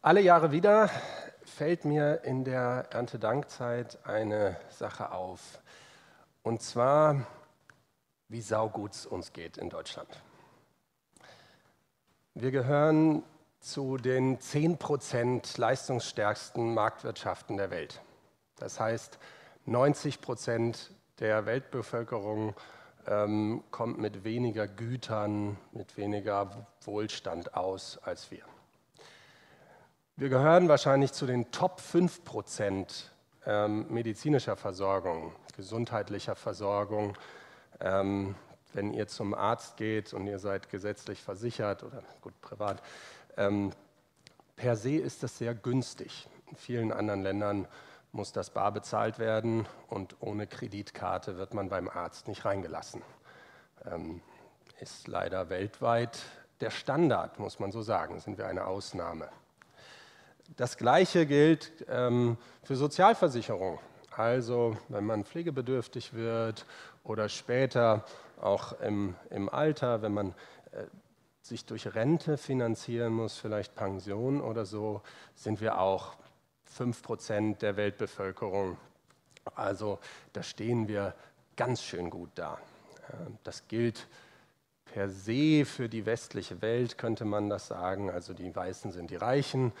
Alle Jahre wieder fällt mir in der Erntedankzeit eine Sache auf. Und zwar, wie saugut es uns geht in Deutschland. Wir gehören zu den 10% leistungsstärksten Marktwirtschaften der Welt. Das heißt, 90% der Weltbevölkerung ähm, kommt mit weniger Gütern, mit weniger Wohlstand aus als wir. Wir gehören wahrscheinlich zu den Top 5 Prozent ähm, medizinischer Versorgung, gesundheitlicher Versorgung. Ähm, wenn ihr zum Arzt geht und ihr seid gesetzlich versichert oder gut privat, ähm, per se ist das sehr günstig. In vielen anderen Ländern muss das bar bezahlt werden und ohne Kreditkarte wird man beim Arzt nicht reingelassen. Ist leider weltweit der Standard, muss man so sagen, sind wir eine Ausnahme. Das Gleiche gilt ähm, für Sozialversicherung. Also wenn man pflegebedürftig wird oder später auch im, im Alter, wenn man äh, sich durch Rente finanzieren muss, vielleicht Pension oder so, sind wir auch 5 Prozent der Weltbevölkerung. Also da stehen wir ganz schön gut da. Das gilt per se für die westliche Welt, könnte man das sagen. Also die Weißen sind die Reichen,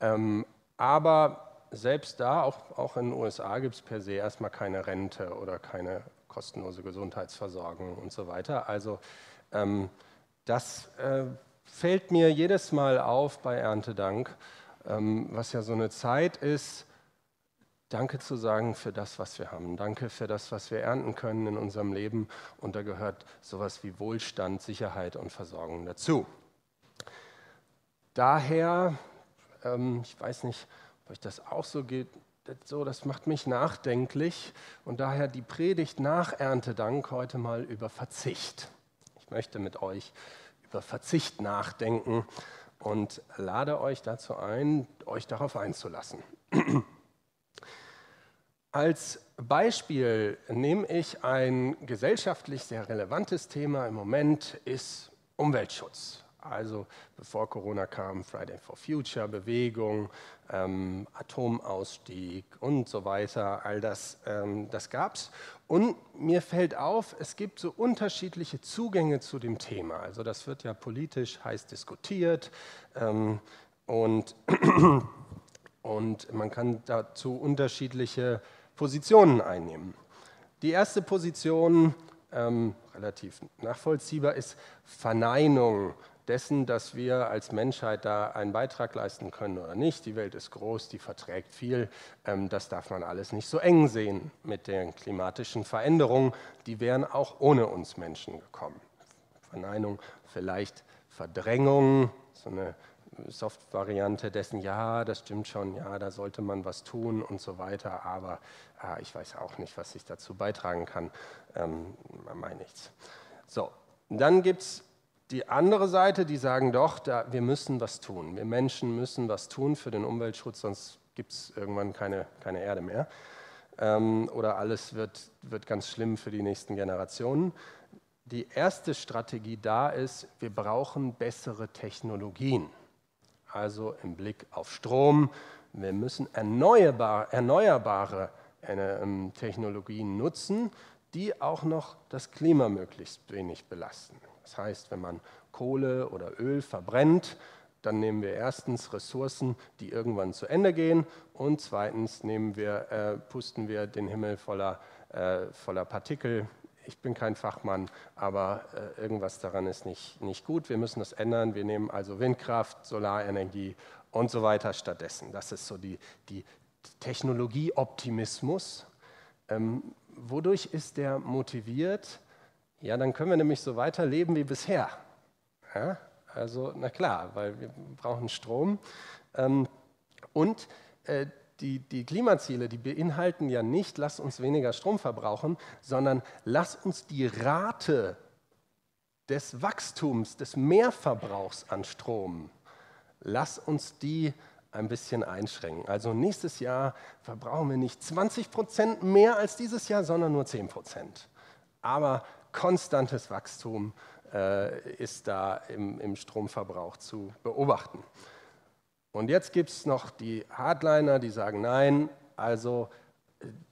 ähm, aber selbst da, auch, auch in den USA, gibt es per se erstmal keine Rente oder keine kostenlose Gesundheitsversorgung und so weiter. Also ähm, das äh, fällt mir jedes Mal auf bei Erntedank, ähm, was ja so eine Zeit ist, Danke zu sagen für das, was wir haben. Danke für das, was wir ernten können in unserem Leben. Und da gehört sowas wie Wohlstand, Sicherheit und Versorgung dazu. Daher ähm, ich weiß nicht, ob euch das auch so geht. So, das macht mich nachdenklich und daher die Predigt nach Erntedank heute mal über Verzicht. Ich möchte mit euch über Verzicht nachdenken und lade euch dazu ein, euch darauf einzulassen. Als Beispiel nehme ich ein gesellschaftlich sehr relevantes Thema im Moment, ist Umweltschutz. Also bevor Corona kam, Friday for Future, Bewegung, ähm, Atomausstieg und so weiter, all das, ähm, das gab es. Und mir fällt auf, es gibt so unterschiedliche Zugänge zu dem Thema. Also das wird ja politisch heiß diskutiert ähm, und, und man kann dazu unterschiedliche Positionen einnehmen. Die erste Position, ähm, relativ nachvollziehbar, ist Verneinung dessen, dass wir als Menschheit da einen Beitrag leisten können oder nicht. Die Welt ist groß, die verträgt viel. Ähm, das darf man alles nicht so eng sehen mit den klimatischen Veränderungen. Die wären auch ohne uns Menschen gekommen. Verneinung, vielleicht Verdrängung, so eine Soft-Variante dessen, ja, das stimmt schon, ja, da sollte man was tun und so weiter, aber ah, ich weiß auch nicht, was ich dazu beitragen kann, ähm, meine nichts. So, dann gibt es die andere Seite, die sagen doch, da, wir müssen was tun. Wir Menschen müssen was tun für den Umweltschutz, sonst gibt es irgendwann keine, keine Erde mehr. Ähm, oder alles wird, wird ganz schlimm für die nächsten Generationen. Die erste Strategie da ist, wir brauchen bessere Technologien. Also im Blick auf Strom, wir müssen erneuerbar, erneuerbare äh, Technologien nutzen, die auch noch das Klima möglichst wenig belasten. Das heißt, wenn man Kohle oder Öl verbrennt, dann nehmen wir erstens Ressourcen, die irgendwann zu Ende gehen und zweitens wir, äh, pusten wir den Himmel voller, äh, voller Partikel. Ich bin kein Fachmann, aber äh, irgendwas daran ist nicht, nicht gut. Wir müssen das ändern. Wir nehmen also Windkraft, Solarenergie und so weiter stattdessen. Das ist so die, die Technologieoptimismus. Ähm, wodurch ist der motiviert? Ja, dann können wir nämlich so weiterleben wie bisher. Ja? Also, na klar, weil wir brauchen Strom. Ähm, und äh, die, die Klimaziele, die beinhalten ja nicht, lass uns weniger Strom verbrauchen, sondern lass uns die Rate des Wachstums, des Mehrverbrauchs an Strom, lass uns die ein bisschen einschränken. Also nächstes Jahr verbrauchen wir nicht 20 Prozent mehr als dieses Jahr, sondern nur 10 Prozent. Aber konstantes Wachstum äh, ist da im, im Stromverbrauch zu beobachten. Und jetzt gibt es noch die Hardliner, die sagen, nein, also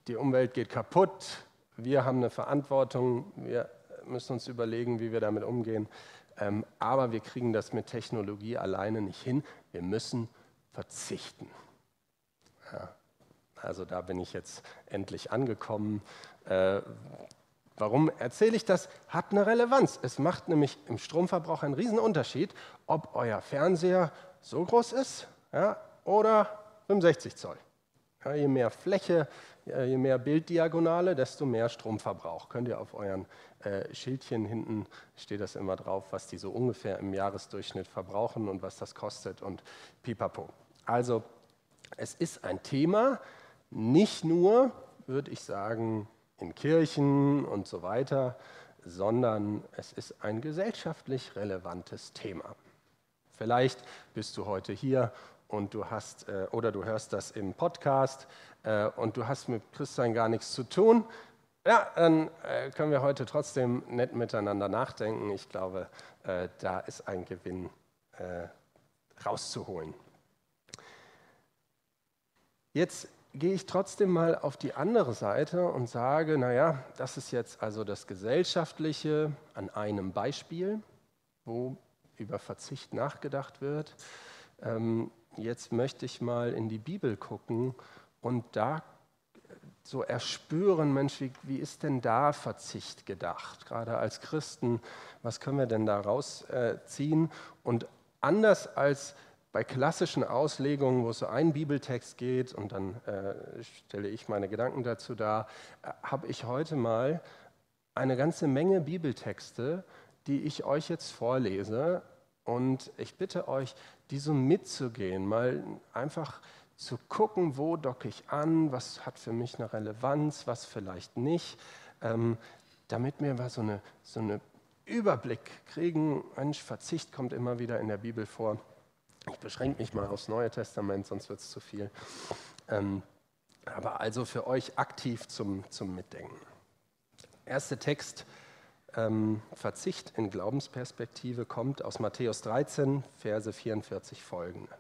die Umwelt geht kaputt, wir haben eine Verantwortung, wir müssen uns überlegen, wie wir damit umgehen. Ähm, aber wir kriegen das mit Technologie alleine nicht hin. Wir müssen verzichten. Ja, also da bin ich jetzt endlich angekommen. Äh, warum erzähle ich das? Hat eine Relevanz. Es macht nämlich im Stromverbrauch einen Riesenunterschied, ob euer Fernseher so groß ist ja, oder 65 Zoll. Ja, je mehr Fläche, je mehr Bilddiagonale, desto mehr Stromverbrauch. Könnt ihr auf euren äh, Schildchen hinten, steht das immer drauf, was die so ungefähr im Jahresdurchschnitt verbrauchen und was das kostet und pipapo. Also es ist ein Thema, nicht nur, würde ich sagen, in Kirchen und so weiter, sondern es ist ein gesellschaftlich relevantes Thema. Vielleicht bist du heute hier und du hast äh, oder du hörst das im Podcast äh, und du hast mit Christsein gar nichts zu tun. Ja, dann äh, können wir heute trotzdem nett miteinander nachdenken. Ich glaube, da ist ein Gewinn rauszuholen. Jetzt gehe ich trotzdem mal auf die andere Seite und sage, naja, das ist jetzt also das Gesellschaftliche an einem Beispiel, wo über Verzicht nachgedacht wird. Ähm, jetzt möchte ich mal in die Bibel gucken und da so erspüren, Mensch, wie, wie ist denn da Verzicht gedacht? Gerade als Christen, was können wir denn da rausziehen? Und anders als bei klassischen Auslegungen, wo es so einen Bibeltext geht und dann äh, stelle ich meine Gedanken dazu dar, äh, habe ich heute mal eine ganze Menge Bibeltexte, die ich euch jetzt vorlese. Und ich bitte euch, die so mitzugehen, mal einfach zu gucken, wo docke ich an, was hat für mich eine Relevanz, was vielleicht nicht, ähm, damit wir mal so eine, so eine Überblick kriegen. Mensch, Verzicht kommt immer wieder in der Bibel vor. Ich beschränke mich mal aufs Neue Testament, sonst wird es zu viel. Ähm, aber also für euch aktiv zum, zum Mitdenken. Erster Text, ähm, Verzicht in Glaubensperspektive, kommt aus Matthäus 13, Verse 44 folgende.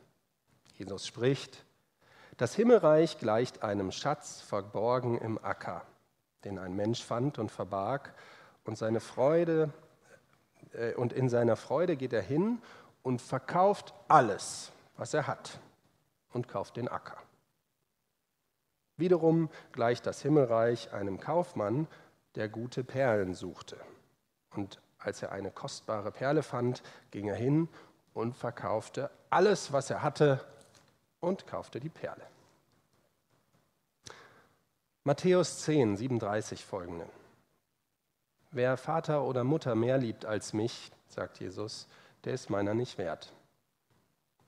Jesus spricht, das Himmelreich gleicht einem Schatz verborgen im Acker, den ein Mensch fand und verbarg, und seine Freude äh, und in seiner Freude geht er hin und verkauft alles, was er hat, und kauft den Acker. Wiederum gleicht das Himmelreich einem Kaufmann, der gute Perlen suchte. Und als er eine kostbare Perle fand, ging er hin und verkaufte alles, was er hatte, und kaufte die Perle. Matthäus 10, 37 folgende. Wer Vater oder Mutter mehr liebt als mich, sagt Jesus, der ist meiner nicht wert.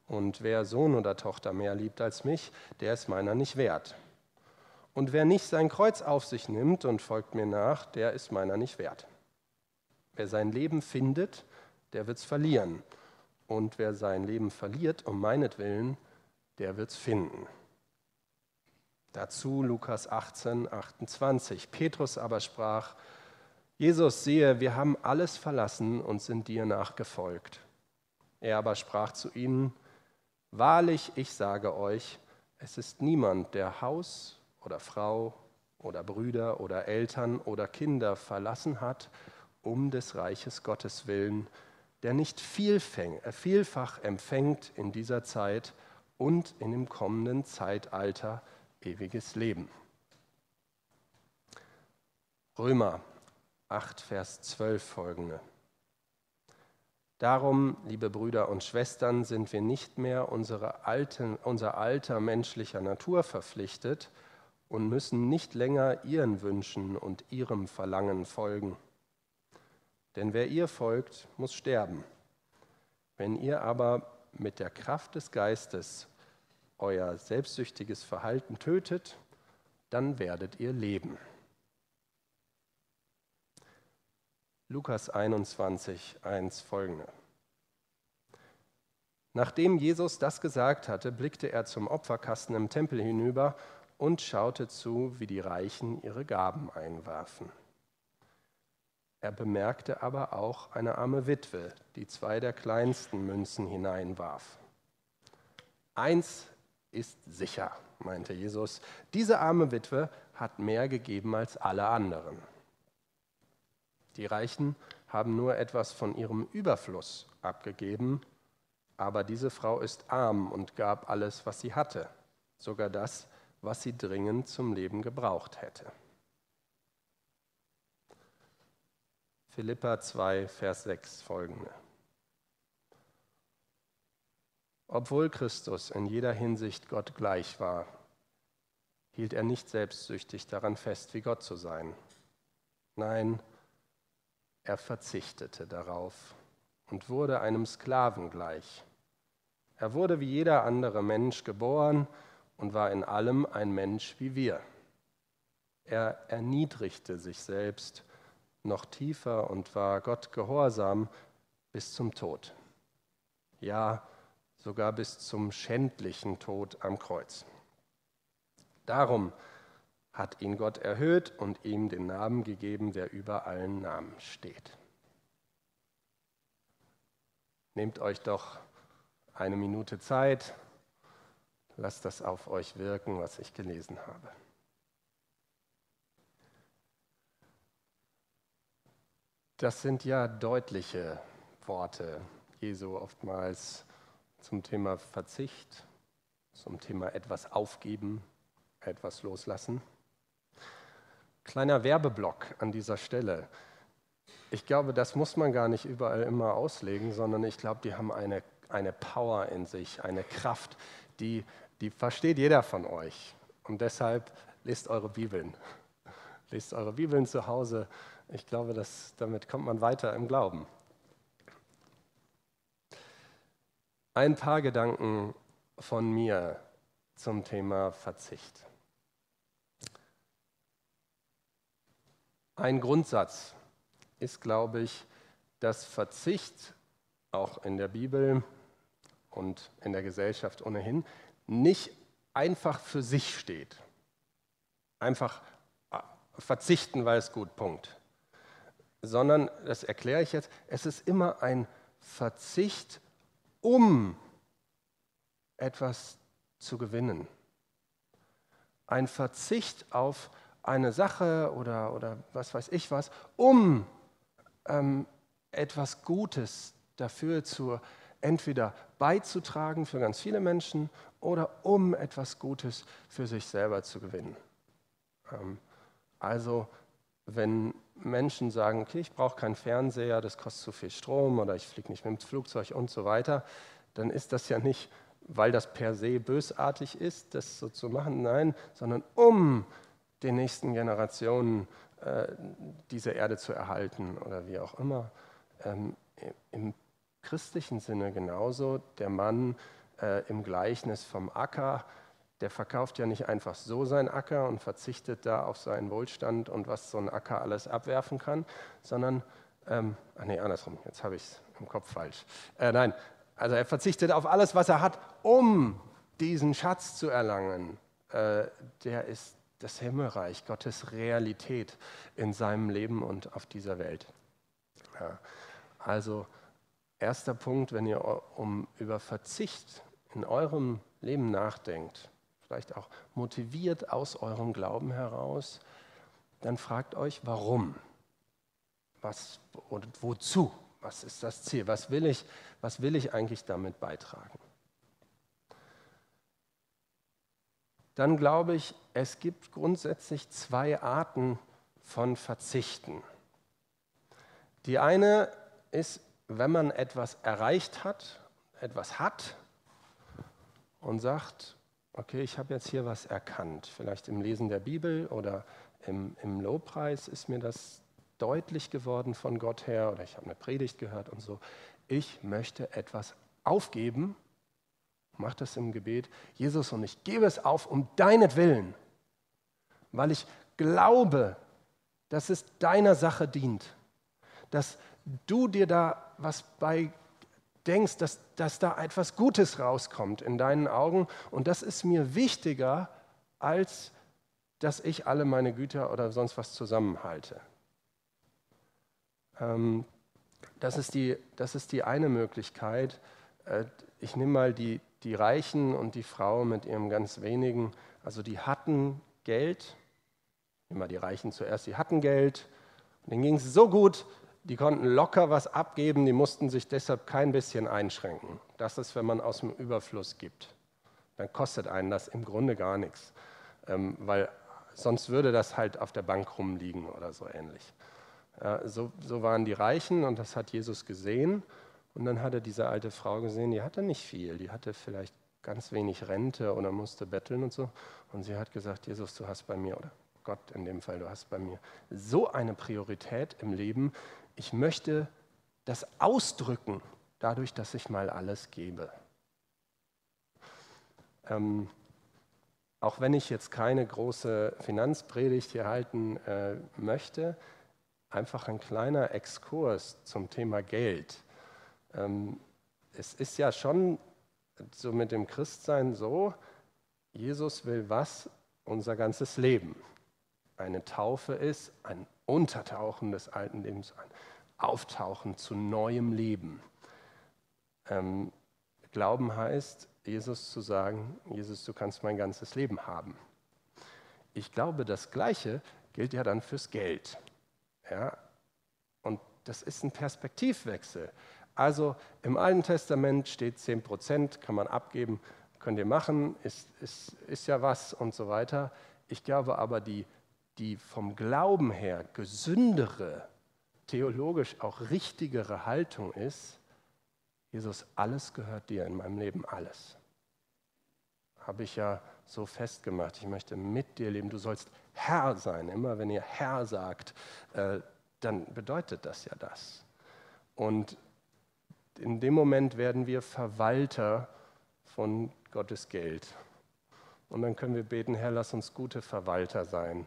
Und wer Sohn oder Tochter mehr liebt als mich, der ist meiner nicht wert. Und wer nicht sein Kreuz auf sich nimmt und folgt mir nach, der ist meiner nicht wert. Wer sein Leben findet, der wird es verlieren. Und wer sein Leben verliert um meinetwillen, der wird es finden. Dazu Lukas 18, 28. Petrus aber sprach, Jesus, sehe, wir haben alles verlassen und sind dir nachgefolgt. Er aber sprach zu ihnen, Wahrlich, ich sage euch, es ist niemand, der Haus oder Frau oder Brüder oder Eltern oder Kinder verlassen hat, um des Reiches Gottes willen, der nicht äh, vielfach empfängt in dieser Zeit und in dem kommenden Zeitalter ewiges Leben. Römer 8, Vers 12 folgende. Darum, liebe Brüder und Schwestern, sind wir nicht mehr alten, unser alter menschlicher Natur verpflichtet und müssen nicht länger ihren Wünschen und ihrem Verlangen folgen. Denn wer ihr folgt, muss sterben. Wenn ihr aber mit der Kraft des Geistes euer selbstsüchtiges Verhalten tötet, dann werdet ihr leben. Lukas 21, 1 folgende. Nachdem Jesus das gesagt hatte, blickte er zum Opferkasten im Tempel hinüber und schaute zu, wie die Reichen ihre Gaben einwarfen. Er bemerkte aber auch eine arme Witwe, die zwei der kleinsten Münzen hineinwarf. Eins ist sicher, meinte Jesus, diese arme Witwe hat mehr gegeben als alle anderen. Die Reichen haben nur etwas von ihrem Überfluss abgegeben, aber diese Frau ist arm und gab alles, was sie hatte, sogar das, was sie dringend zum Leben gebraucht hätte. Philippa 2, Vers 6 folgende. Obwohl Christus in jeder Hinsicht Gott gleich war, hielt er nicht selbstsüchtig daran fest, wie Gott zu sein. Nein, er verzichtete darauf und wurde einem Sklaven gleich. Er wurde wie jeder andere Mensch geboren und war in allem ein Mensch wie wir. Er erniedrigte sich selbst noch tiefer und war Gott gehorsam bis zum Tod. Ja, sogar bis zum schändlichen Tod am Kreuz. Darum hat ihn Gott erhöht und ihm den Namen gegeben, der über allen Namen steht. Nehmt euch doch eine Minute Zeit, lasst das auf euch wirken, was ich gelesen habe. Das sind ja deutliche Worte Jesu oftmals zum Thema Verzicht, zum Thema etwas aufgeben, etwas loslassen. Kleiner Werbeblock an dieser Stelle. Ich glaube, das muss man gar nicht überall immer auslegen, sondern ich glaube, die haben eine, eine Power in sich, eine Kraft, die, die versteht jeder von euch. Und deshalb lest eure Bibeln. Lest eure Bibeln zu Hause ich glaube, dass, damit kommt man weiter im Glauben. Ein paar Gedanken von mir zum Thema Verzicht. Ein Grundsatz ist, glaube ich, dass Verzicht auch in der Bibel und in der Gesellschaft ohnehin nicht einfach für sich steht. Einfach äh, verzichten, weil es gut, Punkt sondern, das erkläre ich jetzt, es ist immer ein Verzicht, um etwas zu gewinnen. Ein Verzicht auf eine Sache oder, oder was weiß ich was, um ähm, etwas Gutes dafür zu entweder beizutragen für ganz viele Menschen oder um etwas Gutes für sich selber zu gewinnen. Ähm, also wenn Menschen sagen, okay, ich brauche keinen Fernseher, das kostet zu viel Strom oder ich fliege nicht mit dem Flugzeug und so weiter, dann ist das ja nicht, weil das per se bösartig ist, das so zu machen, nein, sondern um den nächsten Generationen äh, diese Erde zu erhalten oder wie auch immer. Ähm, Im christlichen Sinne genauso, der Mann äh, im Gleichnis vom Acker, der verkauft ja nicht einfach so seinen Acker und verzichtet da auf seinen Wohlstand und was so ein Acker alles abwerfen kann, sondern, ähm, ach nee, andersrum, jetzt habe ich es im Kopf falsch. Äh, nein, also er verzichtet auf alles, was er hat, um diesen Schatz zu erlangen. Äh, der ist das Himmelreich, Gottes Realität in seinem Leben und auf dieser Welt. Ja, also erster Punkt, wenn ihr um, über Verzicht in eurem Leben nachdenkt, vielleicht auch motiviert aus eurem Glauben heraus, dann fragt euch, warum? Was und wozu? Was ist das Ziel? Was will ich, was will ich eigentlich damit beitragen? Dann glaube ich, es gibt grundsätzlich zwei Arten von Verzichten. Die eine ist, wenn man etwas erreicht hat, etwas hat und sagt, okay, ich habe jetzt hier was erkannt, vielleicht im Lesen der Bibel oder im, im Lobpreis ist mir das deutlich geworden von Gott her oder ich habe eine Predigt gehört und so. Ich möchte etwas aufgeben, mach das im Gebet, Jesus, und ich gebe es auf um deinetwillen, weil ich glaube, dass es deiner Sache dient, dass du dir da was bei denkst, dass, dass da etwas Gutes rauskommt in deinen Augen. Und das ist mir wichtiger, als dass ich alle meine Güter oder sonst was zusammenhalte. Ähm, das, ist die, das ist die eine Möglichkeit. Äh, ich nehme mal die, die Reichen und die Frau mit ihrem ganz wenigen, also die hatten Geld, immer die Reichen zuerst, die hatten Geld, und denen ging es so gut, die konnten locker was abgeben, die mussten sich deshalb kein bisschen einschränken. Das ist, wenn man aus dem Überfluss gibt. Dann kostet einen das im Grunde gar nichts, ähm, weil sonst würde das halt auf der Bank rumliegen oder so ähnlich. Ja, so, so waren die Reichen und das hat Jesus gesehen. Und dann hat er diese alte Frau gesehen, die hatte nicht viel, die hatte vielleicht ganz wenig Rente oder musste betteln und so. Und sie hat gesagt, Jesus, du hast bei mir, oder Gott in dem Fall, du hast bei mir so eine Priorität im Leben, ich möchte das ausdrücken, dadurch, dass ich mal alles gebe. Ähm, auch wenn ich jetzt keine große Finanzpredigt hier halten äh, möchte, einfach ein kleiner Exkurs zum Thema Geld. Ähm, es ist ja schon so mit dem Christsein so, Jesus will was? Unser ganzes Leben. Eine Taufe ist ein Untertauchen des alten Lebens, ein Auftauchen zu neuem Leben. Ähm, Glauben heißt, Jesus zu sagen, Jesus, du kannst mein ganzes Leben haben. Ich glaube, das Gleiche gilt ja dann fürs Geld. Ja? Und das ist ein Perspektivwechsel. Also im Alten Testament steht 10 Prozent, kann man abgeben, könnt ihr machen, ist, ist, ist ja was und so weiter. Ich glaube aber, die, die vom Glauben her gesündere, theologisch auch richtigere Haltung ist, Jesus, alles gehört dir in meinem Leben, alles. Habe ich ja so festgemacht. Ich möchte mit dir leben. Du sollst Herr sein. Immer wenn ihr Herr sagt, äh, dann bedeutet das ja das. Und in dem Moment werden wir Verwalter von Gottes Geld. Und dann können wir beten, Herr, lass uns gute Verwalter sein.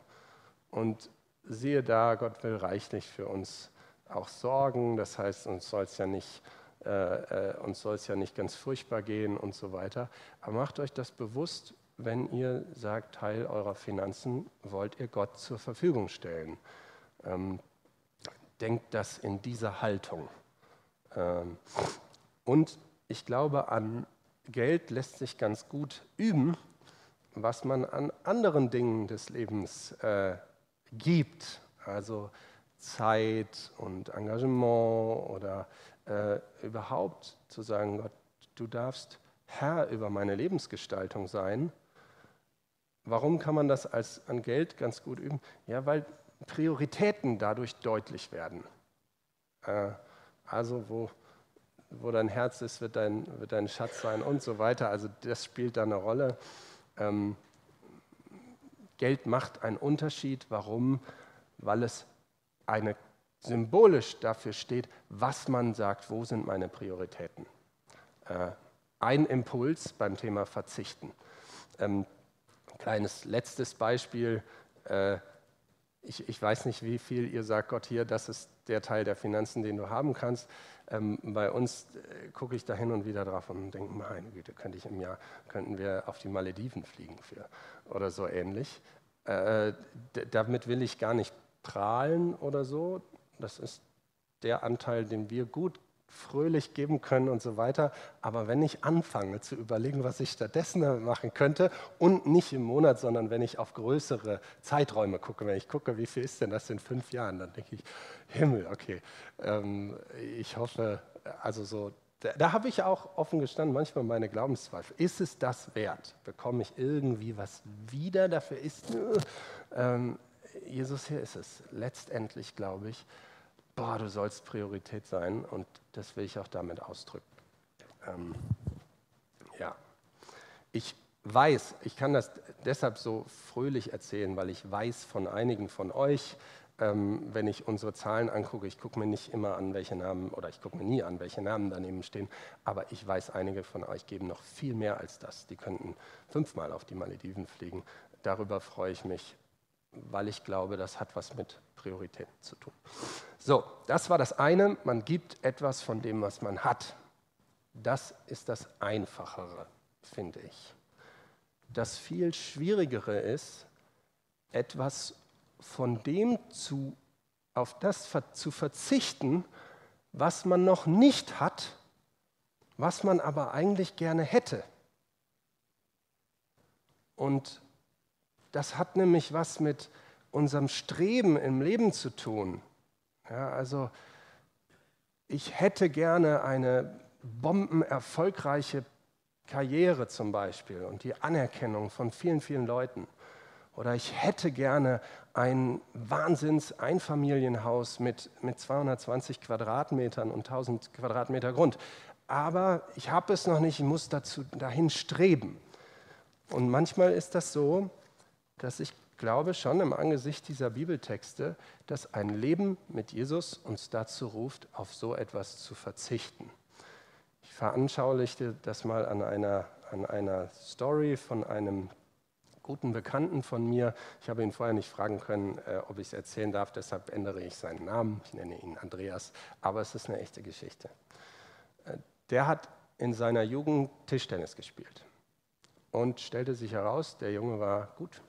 Und siehe da, Gott will reichlich für uns auch sorgen. Das heißt, uns soll es ja nicht äh, äh, ja nicht ganz furchtbar gehen und so weiter. Aber macht euch das bewusst, wenn ihr sagt, Teil eurer Finanzen wollt ihr Gott zur Verfügung stellen. Ähm, denkt das in dieser Haltung. Ähm, und ich glaube, an Geld lässt sich ganz gut üben, was man an anderen Dingen des Lebens äh, gibt. Also Zeit und Engagement oder äh, überhaupt zu sagen, Gott, du darfst Herr über meine Lebensgestaltung sein. Warum kann man das als an Geld ganz gut üben? Ja, weil Prioritäten dadurch deutlich werden. Äh, also wo, wo dein Herz ist, wird dein, wird dein Schatz sein und so weiter. Also das spielt da eine Rolle. Ähm, Geld macht einen Unterschied. Warum? Weil es eine symbolisch dafür steht, was man sagt, wo sind meine Prioritäten. Äh, ein Impuls beim Thema Verzichten. Ähm, kleines letztes Beispiel. Äh, ich, ich, weiß nicht, wie viel ihr sagt, Gott, hier, das ist der Teil der Finanzen, den du haben kannst. Ähm, bei uns äh, gucke ich da hin und wieder drauf und denke, meine Güte, könnte ich im Jahr, könnten wir auf die Malediven fliegen für oder so ähnlich. Äh, damit will ich gar nicht prahlen oder so. Das ist der Anteil, den wir gut fröhlich geben können und so weiter. Aber wenn ich anfange zu überlegen, was ich stattdessen machen könnte und nicht im Monat, sondern wenn ich auf größere Zeiträume gucke, wenn ich gucke, wie viel ist denn das in fünf Jahren, dann denke ich, Himmel, okay. Ähm, ich hoffe, also so, da, da habe ich auch offen gestanden, manchmal meine Glaubenszweifel. Ist es das wert? Bekomme ich irgendwie was wieder? Dafür ist, ähm, Jesus, hier ist es. Letztendlich glaube ich, boah, du sollst Priorität sein und das will ich auch damit ausdrücken. Ähm, ja, ich weiß, ich kann das deshalb so fröhlich erzählen, weil ich weiß von einigen von euch, ähm, wenn ich unsere Zahlen angucke, ich gucke mir nicht immer an, welche Namen, oder ich gucke mir nie an, welche Namen daneben stehen, aber ich weiß, einige von euch geben noch viel mehr als das. Die könnten fünfmal auf die Malediven fliegen. Darüber freue ich mich, weil ich glaube, das hat was mit Prioritäten zu tun. So, das war das eine. Man gibt etwas von dem, was man hat. Das ist das Einfachere, finde ich. Das viel Schwierigere ist, etwas von dem zu, auf das zu verzichten, was man noch nicht hat, was man aber eigentlich gerne hätte. Und das hat nämlich was mit unserem Streben im Leben zu tun. Ja, also ich hätte gerne eine bombenerfolgreiche Karriere zum Beispiel und die Anerkennung von vielen, vielen Leuten. Oder ich hätte gerne ein Wahnsinns-Einfamilienhaus mit, mit 220 Quadratmetern und 1000 Quadratmeter Grund. Aber ich habe es noch nicht, ich muss dazu, dahin streben. Und manchmal ist das so, dass ich glaube schon im Angesicht dieser Bibeltexte, dass ein Leben mit Jesus uns dazu ruft, auf so etwas zu verzichten. Ich veranschaulichte das mal an einer, an einer Story von einem guten Bekannten von mir. Ich habe ihn vorher nicht fragen können, äh, ob ich es erzählen darf, deshalb ändere ich seinen Namen. Ich nenne ihn Andreas, aber es ist eine echte Geschichte. Äh, der hat in seiner Jugend Tischtennis gespielt und stellte sich heraus, der Junge war gut.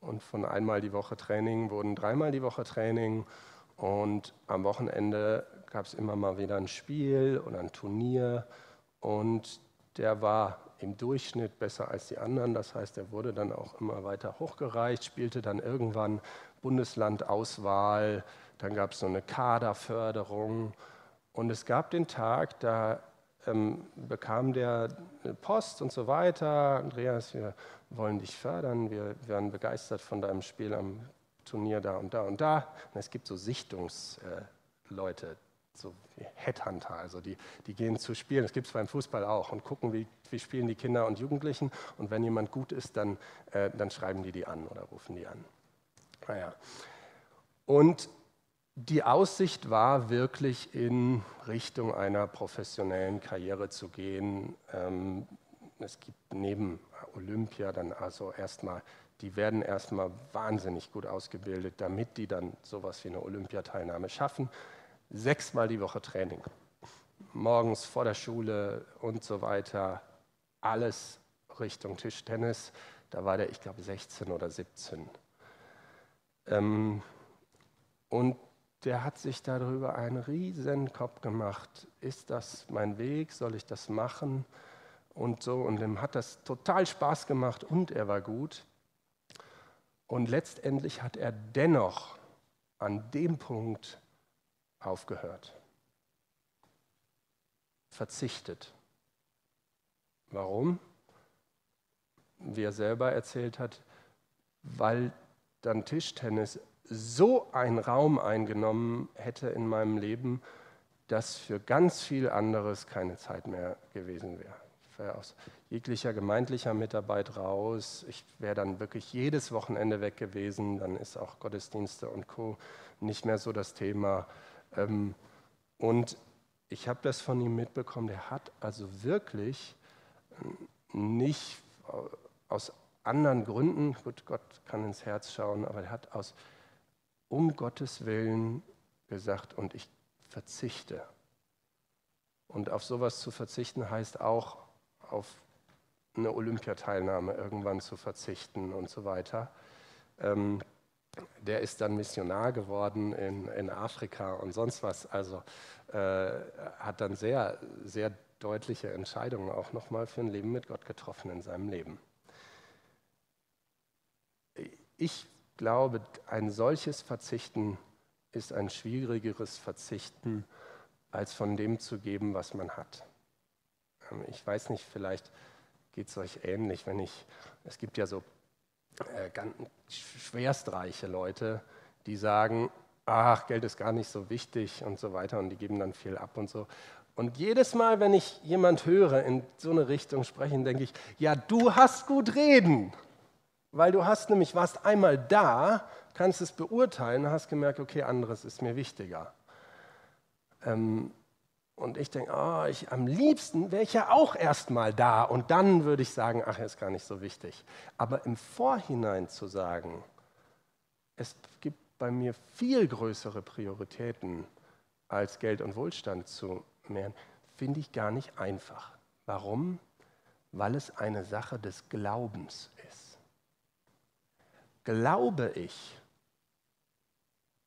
Und von einmal die Woche Training wurden dreimal die Woche Training und am Wochenende gab es immer mal wieder ein Spiel oder ein Turnier und der war im Durchschnitt besser als die anderen. Das heißt, er wurde dann auch immer weiter hochgereicht, spielte dann irgendwann Bundeslandauswahl, dann gab es so eine Kaderförderung. Und es gab den Tag, da ähm, bekam der Post und so weiter. Andreas, wir wollen dich fördern, wir werden begeistert von deinem Spiel am Turnier da und da und da. Und es gibt so Sichtungsleute, so Headhunter, also die, die gehen zu spielen, das gibt es beim Fußball auch, und gucken, wie, wie spielen die Kinder und Jugendlichen. Und wenn jemand gut ist, dann, äh, dann schreiben die die an oder rufen die an. Naja. Und die Aussicht war wirklich in Richtung einer professionellen Karriere zu gehen. Ähm, es gibt neben Olympia dann also erstmal, die werden erstmal wahnsinnig gut ausgebildet, damit die dann sowas wie eine Olympiateilnahme schaffen sechsmal die Woche Training. Morgens vor der Schule und so weiter. Alles Richtung Tischtennis. Da war der, ich glaube, 16 oder 17. Ähm, und der hat sich darüber einen riesen Kopf gemacht. Ist das mein Weg? Soll ich das machen? Und so. Und dem hat das total Spaß gemacht und er war gut. Und letztendlich hat er dennoch an dem Punkt aufgehört, verzichtet. Warum? Wie er selber erzählt hat, weil dann Tischtennis so einen Raum eingenommen hätte in meinem Leben, dass für ganz viel anderes keine Zeit mehr gewesen wäre. Wäre aus jeglicher gemeindlicher Mitarbeit raus. Ich wäre dann wirklich jedes Wochenende weg gewesen. Dann ist auch Gottesdienste und Co. nicht mehr so das Thema. Ähm, und ich habe das von ihm mitbekommen, der hat also wirklich äh, nicht aus anderen Gründen, gut, Gott kann ins Herz schauen, aber er hat aus um Gottes Willen gesagt und ich verzichte. Und auf sowas zu verzichten heißt auch auf eine Olympiateilnahme irgendwann zu verzichten und so weiter. Ähm, der ist dann Missionar geworden in, in Afrika und sonst was. Also äh, hat dann sehr, sehr deutliche Entscheidungen auch nochmal für ein Leben mit Gott getroffen in seinem Leben. Ich glaube, ein solches Verzichten ist ein schwierigeres Verzichten, als von dem zu geben, was man hat. Ähm, ich weiß nicht, vielleicht geht es euch ähnlich, wenn ich, es gibt ja so äh, ganz schwerstreiche Leute, die sagen, ach, Geld ist gar nicht so wichtig und so weiter und die geben dann viel ab und so. Und jedes Mal, wenn ich jemand höre in so eine Richtung sprechen, denke ich, ja, du hast gut reden, weil du hast nämlich, warst einmal da, kannst es beurteilen, hast gemerkt, okay, anderes ist mir wichtiger. Ähm, und ich denke, oh, ich, am liebsten wäre ich ja auch erst mal da und dann würde ich sagen, ach, ist gar nicht so wichtig. Aber im Vorhinein zu sagen, es gibt bei mir viel größere Prioritäten als Geld und Wohlstand zu mehren, finde ich gar nicht einfach. Warum? Weil es eine Sache des Glaubens ist. Glaube ich,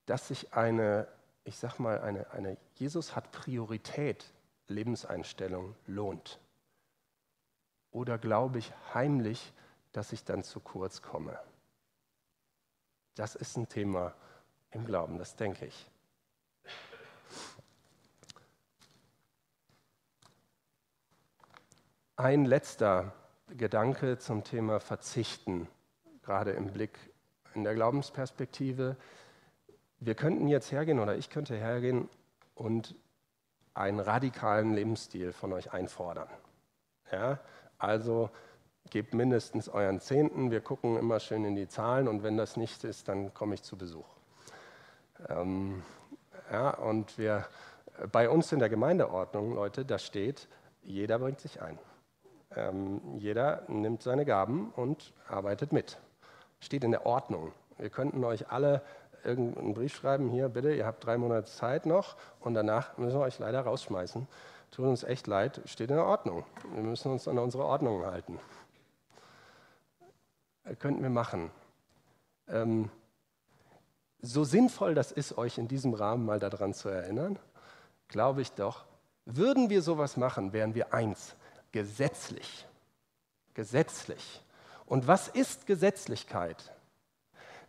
dass sich eine ich sag mal, eine, eine Jesus hat Priorität, Lebenseinstellung lohnt? Oder glaube ich heimlich, dass ich dann zu kurz komme. Das ist ein Thema im Glauben, das denke ich. Ein letzter Gedanke zum Thema Verzichten, gerade im Blick in der Glaubensperspektive. Wir könnten jetzt hergehen oder ich könnte hergehen und einen radikalen Lebensstil von euch einfordern. Ja? Also gebt mindestens euren Zehnten, wir gucken immer schön in die Zahlen und wenn das nicht ist, dann komme ich zu Besuch. Ähm, ja, und wir, bei uns in der Gemeindeordnung, Leute, da steht, jeder bringt sich ein. Ähm, jeder nimmt seine Gaben und arbeitet mit. Steht in der Ordnung. Wir könnten euch alle irgendeinen Brief schreiben, hier bitte, ihr habt drei Monate Zeit noch und danach müssen wir euch leider rausschmeißen. Tut uns echt leid, steht in der Ordnung. Wir müssen uns an unsere Ordnung halten. Das könnten wir machen. Ähm, so sinnvoll das ist, euch in diesem Rahmen mal daran zu erinnern, glaube ich doch, würden wir sowas machen, wären wir eins, gesetzlich. Gesetzlich. Und was ist Gesetzlichkeit?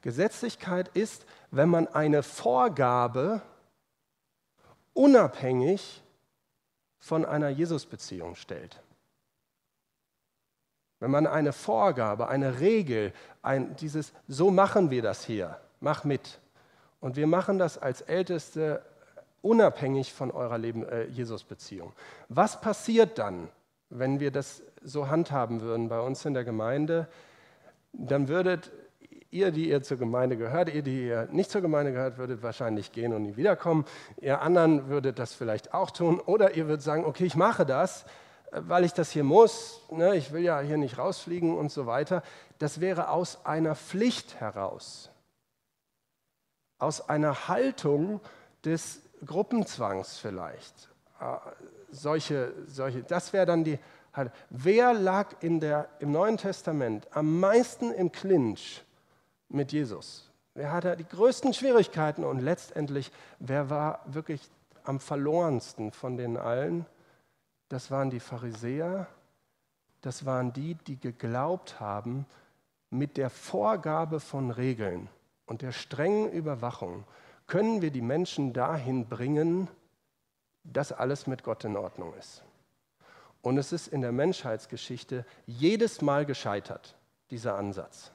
Gesetzlichkeit ist, wenn man eine Vorgabe unabhängig von einer Jesus-Beziehung stellt. Wenn man eine Vorgabe, eine Regel, ein, dieses, so machen wir das hier, mach mit. Und wir machen das als Älteste unabhängig von eurer äh, Jesus-Beziehung. Was passiert dann, wenn wir das so handhaben würden bei uns in der Gemeinde, dann würdet ihr, die ihr zur Gemeinde gehört, ihr, die ihr nicht zur Gemeinde gehört, würdet wahrscheinlich gehen und nie wiederkommen. Ihr anderen würdet das vielleicht auch tun. Oder ihr würdet sagen, okay, ich mache das, weil ich das hier muss. Ne, ich will ja hier nicht rausfliegen und so weiter. Das wäre aus einer Pflicht heraus. Aus einer Haltung des Gruppenzwangs vielleicht. Äh, solche, solche, das wäre dann die. Wer lag in der, im Neuen Testament am meisten im Clinch mit Jesus? Wer hatte die größten Schwierigkeiten und letztendlich, wer war wirklich am verlorensten von den allen? Das waren die Pharisäer, das waren die, die geglaubt haben, mit der Vorgabe von Regeln und der strengen Überwachung können wir die Menschen dahin bringen, dass alles mit Gott in Ordnung ist. Und es ist in der Menschheitsgeschichte jedes Mal gescheitert, dieser Ansatz.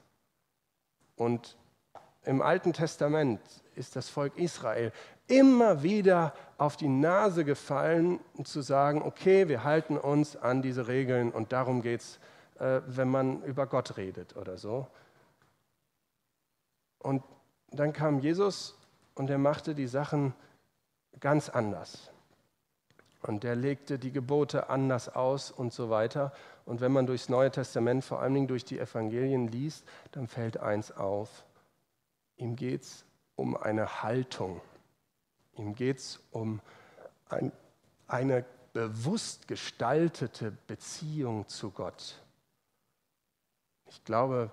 Und im Alten Testament ist das Volk Israel immer wieder auf die Nase gefallen, zu sagen, okay, wir halten uns an diese Regeln und darum geht es, äh, wenn man über Gott redet oder so. Und dann kam Jesus und er machte die Sachen ganz anders. Und er legte die Gebote anders aus und so weiter. Und wenn man durchs Neue Testament, vor allen Dingen durch die Evangelien liest, dann fällt eins auf. Ihm geht es um eine Haltung. Ihm geht es um ein, eine bewusst gestaltete Beziehung zu Gott. Ich glaube,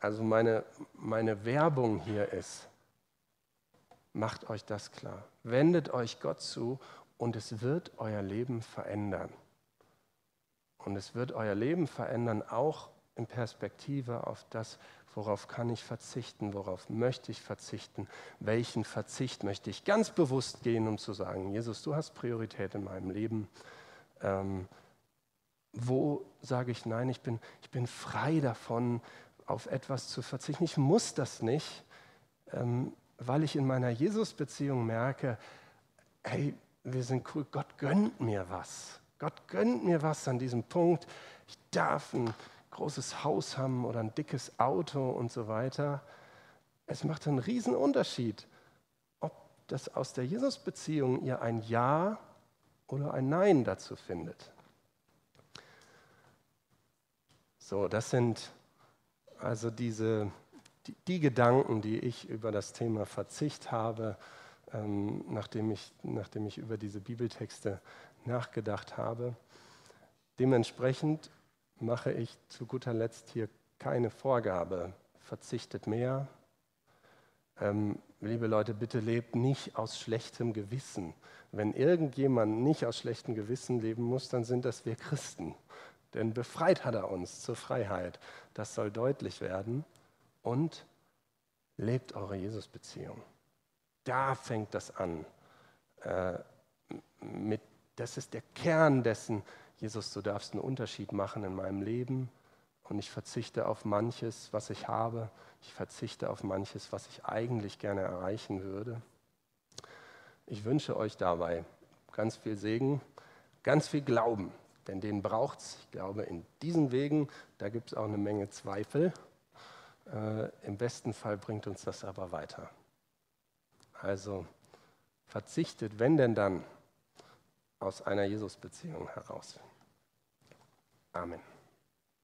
also meine, meine Werbung hier ist, macht euch das klar. Wendet euch Gott zu und es wird euer Leben verändern. Und es wird euer Leben verändern, auch in Perspektive auf das, worauf kann ich verzichten, worauf möchte ich verzichten, welchen Verzicht möchte ich ganz bewusst gehen, um zu sagen, Jesus, du hast Priorität in meinem Leben. Ähm, wo sage ich nein, ich bin, ich bin frei davon, auf etwas zu verzichten. Ich muss das nicht. Ähm, weil ich in meiner Jesus-Beziehung merke, hey, wir sind cool, Gott gönnt mir was. Gott gönnt mir was an diesem Punkt. Ich darf ein großes Haus haben oder ein dickes Auto und so weiter. Es macht einen riesen Unterschied, ob das aus der Jesus-Beziehung ihr ein Ja oder ein Nein dazu findet. So, das sind also diese die, die, Gedanken, die ich über das Thema Verzicht habe, ähm, nachdem, ich, nachdem ich über diese Bibeltexte nachgedacht habe. Dementsprechend mache ich zu guter Letzt hier keine Vorgabe. Verzichtet mehr. Ähm, liebe Leute, bitte lebt nicht aus schlechtem Gewissen. Wenn irgendjemand nicht aus schlechtem Gewissen leben muss, dann sind das wir Christen. denn befreit hat er uns zur Freiheit. Das soll deutlich werden. Und lebt eure Jesus-Beziehung. Da fängt das an. Äh, mit, das ist der Kern dessen, Jesus, du darfst einen Unterschied machen in meinem Leben und ich verzichte auf manches, was ich habe. Ich verzichte auf manches, was ich eigentlich gerne erreichen würde. Ich wünsche euch dabei ganz viel Segen, ganz viel Glauben, denn den braucht es. Ich glaube, in diesen Wegen, da gibt es auch eine Menge Zweifel. Äh, Im besten Fall bringt uns das aber weiter. Also verzichtet, wenn denn dann, aus einer Jesus-Beziehung heraus. Amen.